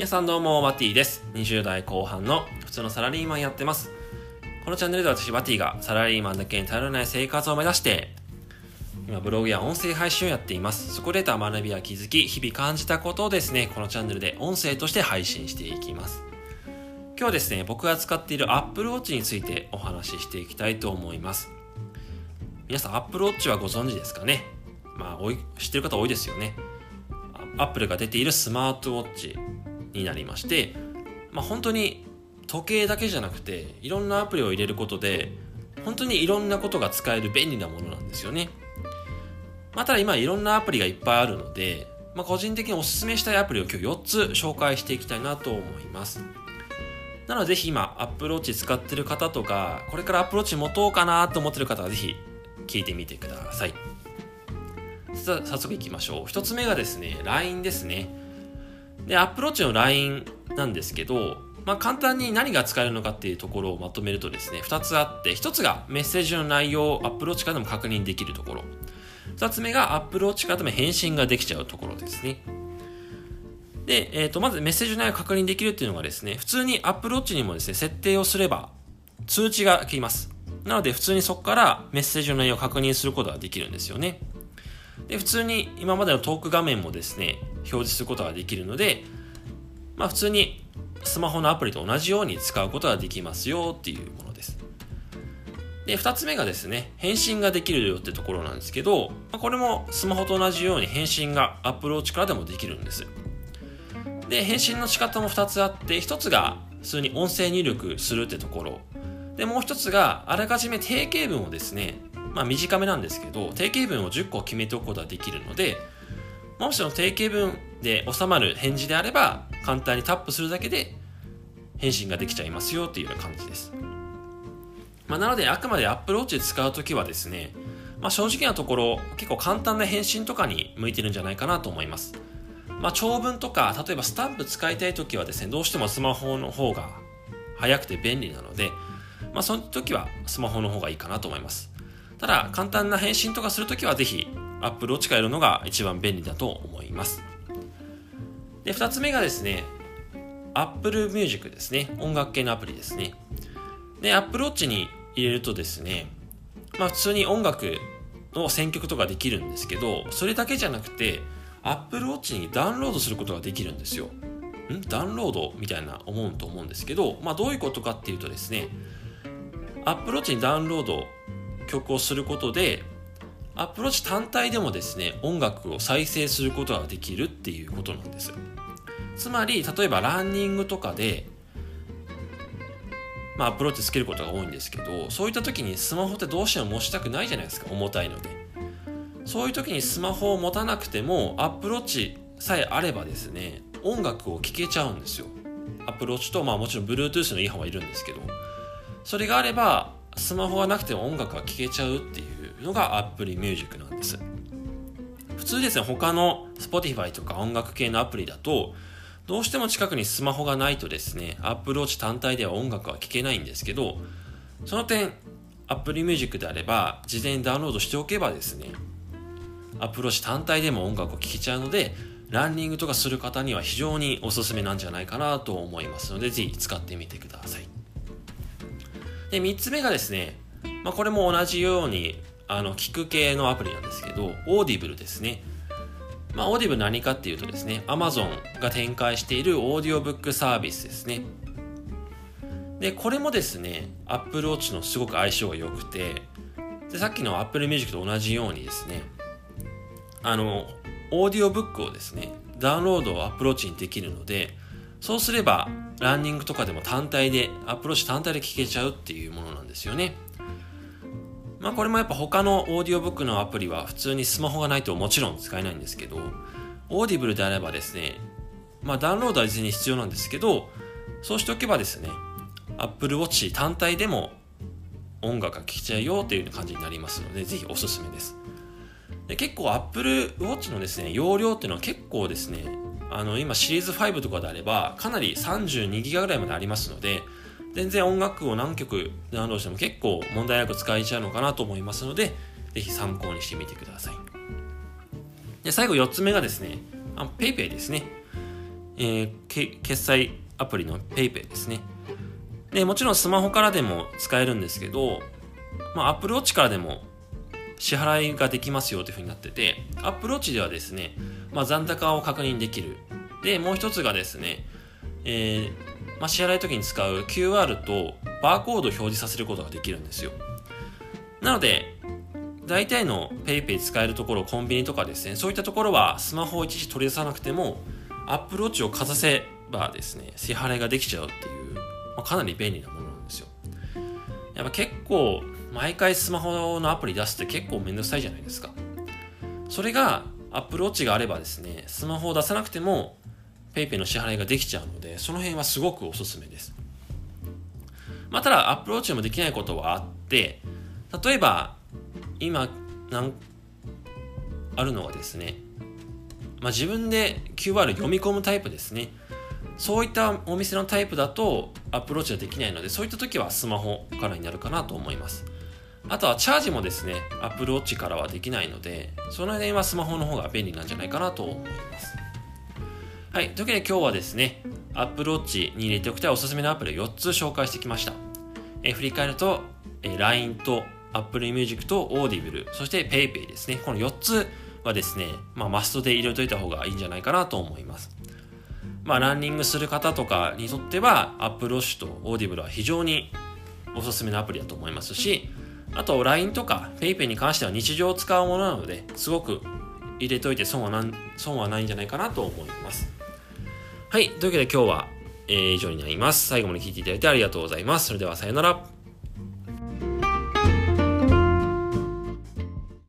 皆さんどうも、ワティです。20代後半の普通のサラリーマンやってます。このチャンネルでは私、ワティがサラリーマンだけに頼らない生活を目指して、今ブログや音声配信をやっています。そこで得た学びや気づき、日々感じたことをですね、このチャンネルで音声として配信していきます。今日はですね、僕が使っている Apple Watch についてお話ししていきたいと思います。皆さん Apple Watch はご存知ですかね？まあ、知ってる方多いですよね。アップルが出ているスマートウォッチになりまして、まあ、本当に時計だけじゃなくていろんなアプリを入れることで本当にいろんなことが使える便利なものなんですよね。まあ、ただ今いろんなアプリがいっぱいあるので、まあ、個人的におすすめしたいアプリを今日4つ紹介していきたいなと思います。なのでぜひ今 Apple Watch 使ってる方とかこれから Apple Watch 持とうかなと思ってる方はぜひ聞いてみてください。さ早速いきましょう。1つ目がですね、LINE ですね。で、Apple Watch の LINE なんですけど、まあ、簡単に何が使えるのかっていうところをまとめるとですね、2つあって、1つがメッセージの内容を Apple Watch からでも確認できるところ。2つ目が Apple Watch からでも返信ができちゃうところですね。で、えっ、ー、と、まずメッセージの内容を確認できるっていうのがですね、普通に Apple Watch にもですね、設定をすれば通知が来ます。なので、普通にそこからメッセージの内容を確認することができるんですよね。で、普通に今までのトーク画面もですね、表示することができるので、まあ普通にスマホのアプリと同じように使うことができますよっていうものです。で、二つ目がですね、返信ができるよってところなんですけど、これもスマホと同じように返信がアプローチからでもできるんです。で、返信の仕方も二つあって、一つが普通に音声入力するってところ。で、もう一つがあらかじめ定型文をですね、まあ短めなんですけど、定型文を10個決めておくことができるので、もしの定型文で収まる返事であれば、簡単にタップするだけで返信ができちゃいますよっていうような感じです。まあ、なので、あくまで Apple Watch で使うときはですね、まあ、正直なところ、結構簡単な返信とかに向いてるんじゃないかなと思います。まあ、長文とか、例えばスタンプ使いたいときはですね、どうしてもスマホの方が早くて便利なので、まあ、その時はスマホの方がいいかなと思います。ただ、簡単な返信とかするときはぜひ Apple Watch からやるのが一番便利だと思います。で、二つ目がですね、Apple Music ですね。音楽系のアプリですね。で、Apple Watch に入れるとですね、まあ普通に音楽の選曲とかできるんですけど、それだけじゃなくて、Apple Watch にダウンロードすることができるんですよ。ん？ダウンロードみたいな思うと思うんですけど、まあどういうことかっていうとですね、Apple Watch にダウンロード曲をすることでアプローチ単体でもですね音楽を再生することができるっていうことなんです。つまり例えばランニングとかでまあ、 Apple Watch つけることが多いんですけどそういった時にスマホってどうしても持ちたくないじゃないですか重たいので。そういう時にスマホを持たなくても Apple Watch さえあればですね音楽を聴けちゃうんですよ。 Apple Watch とまあもちろん Bluetooth のイヤホンはいるんですけど。それがあればスマホがなくても音楽が聴けちゃうっていういうのが Apple Music なんです。普通ですね他の Spotify とか音楽系のアプリだとどうしても近くにスマホがないとですね Apple Watch 単体では音楽は聴けないんですけどその点 Apple Music であれば事前にダウンロードしておけばですね Apple Watch 単体でも音楽を聴けちゃうのでランニングとかする方には非常におすすめなんじゃないかなと思いますのでぜひ使ってみてください。で、3つ目がですね、まあ、これも同じように、あの、聞く系のアプリなんですけど、 Audible ですね。まあ、 Audible 何かっていうとですね、Amazon が展開しているオーディオブックサービスですね。で、これもですね、Apple Watch のすごく相性が良くて、で、さっきの Apple Music と同じようにですね、あの、オーディオブックをですね、ダウンロードを Apple Watch にできるので、そうすれば、ランニングとかでも単体で、 Apple Watch 単体で聞けちゃうっていうものなんですよね。まあこれもやっぱ他のオーディオブックのアプリは普通にスマホがないともちろん使えないんですけど、 Audible であればですね、まあダウンロードは事前に必要なんですけど、そうしておけばですね、Apple Watch 単体でも音楽が聴けちゃうよっていう感じになりますので、ぜひおすすめです。で結構 Apple Watch のですね、容量っていうのは結構ですね、あの今シリーズ5とかであればかなり32ギガぐらいまでありますので全然音楽を何曲ダウンロードしても結構問題なく使えちゃうのかなと思いますのでぜひ参考にしてみてくださいで最後4つ目がですね PayPay ですねえー、決済アプリの PayPay ですね。で、もちろんスマホからでも使えるんですけど、まあ、Apple Watch からでも支払いができますよというふうになってて、Apple Watch ではですね、まあ、残高を確認できる。で、もう一つがですね、えー、まあ、支払い時に使う QR とバーコードを表示させることができるんですよ。なので、大体の PayPay 使えるところ、コンビニとかですね、そういったところはスマホを一時取り出さなくても、Apple Watch をかざせばですね、支払いができちゃうっていう、まあ、かなり便利なものなんですよ。やっぱ結構、毎回スマホのアプリ出すって結構めんどくさいじゃないですか。それが Apple Watch があればですね、スマホを出さなくても PayPay の支払いができちゃうので、その辺はすごくおすすめです。まあ、ただ Apple Watch でもできないことはあって、例えば、今、なんあるのはですね、まあ、自分で QR 読み込むタイプですね。そういったお店のタイプだとアプローチはできないので、そういった時はスマホからになるかなと思います。あとはチャージもですね、アプローチからはできないので、その辺はスマホの方が便利なんじゃないかなと思います。はい。というわけで今日はですね、アプローチに入れておきたいおすすめのアプリを4つ紹介してきました。え振り返ると、え LINE と Apple Music と Audible、そして PayPay ですね。この4つはですね、まあ、マストで入れといた方がいいんじゃないかなと思います。まあ、ランニングする方とかにとっては、Apple Watch と Audible は非常におすすめのアプリだと思いますし、あと LINE とか PayPay に関しては日常使うものなので、すごく入れといて損はなん損はないんじゃないかなと思います。はい。というわけで今日は、えー、以上になります。最後まで聴いていただいてありがとうございます。それではさよなら。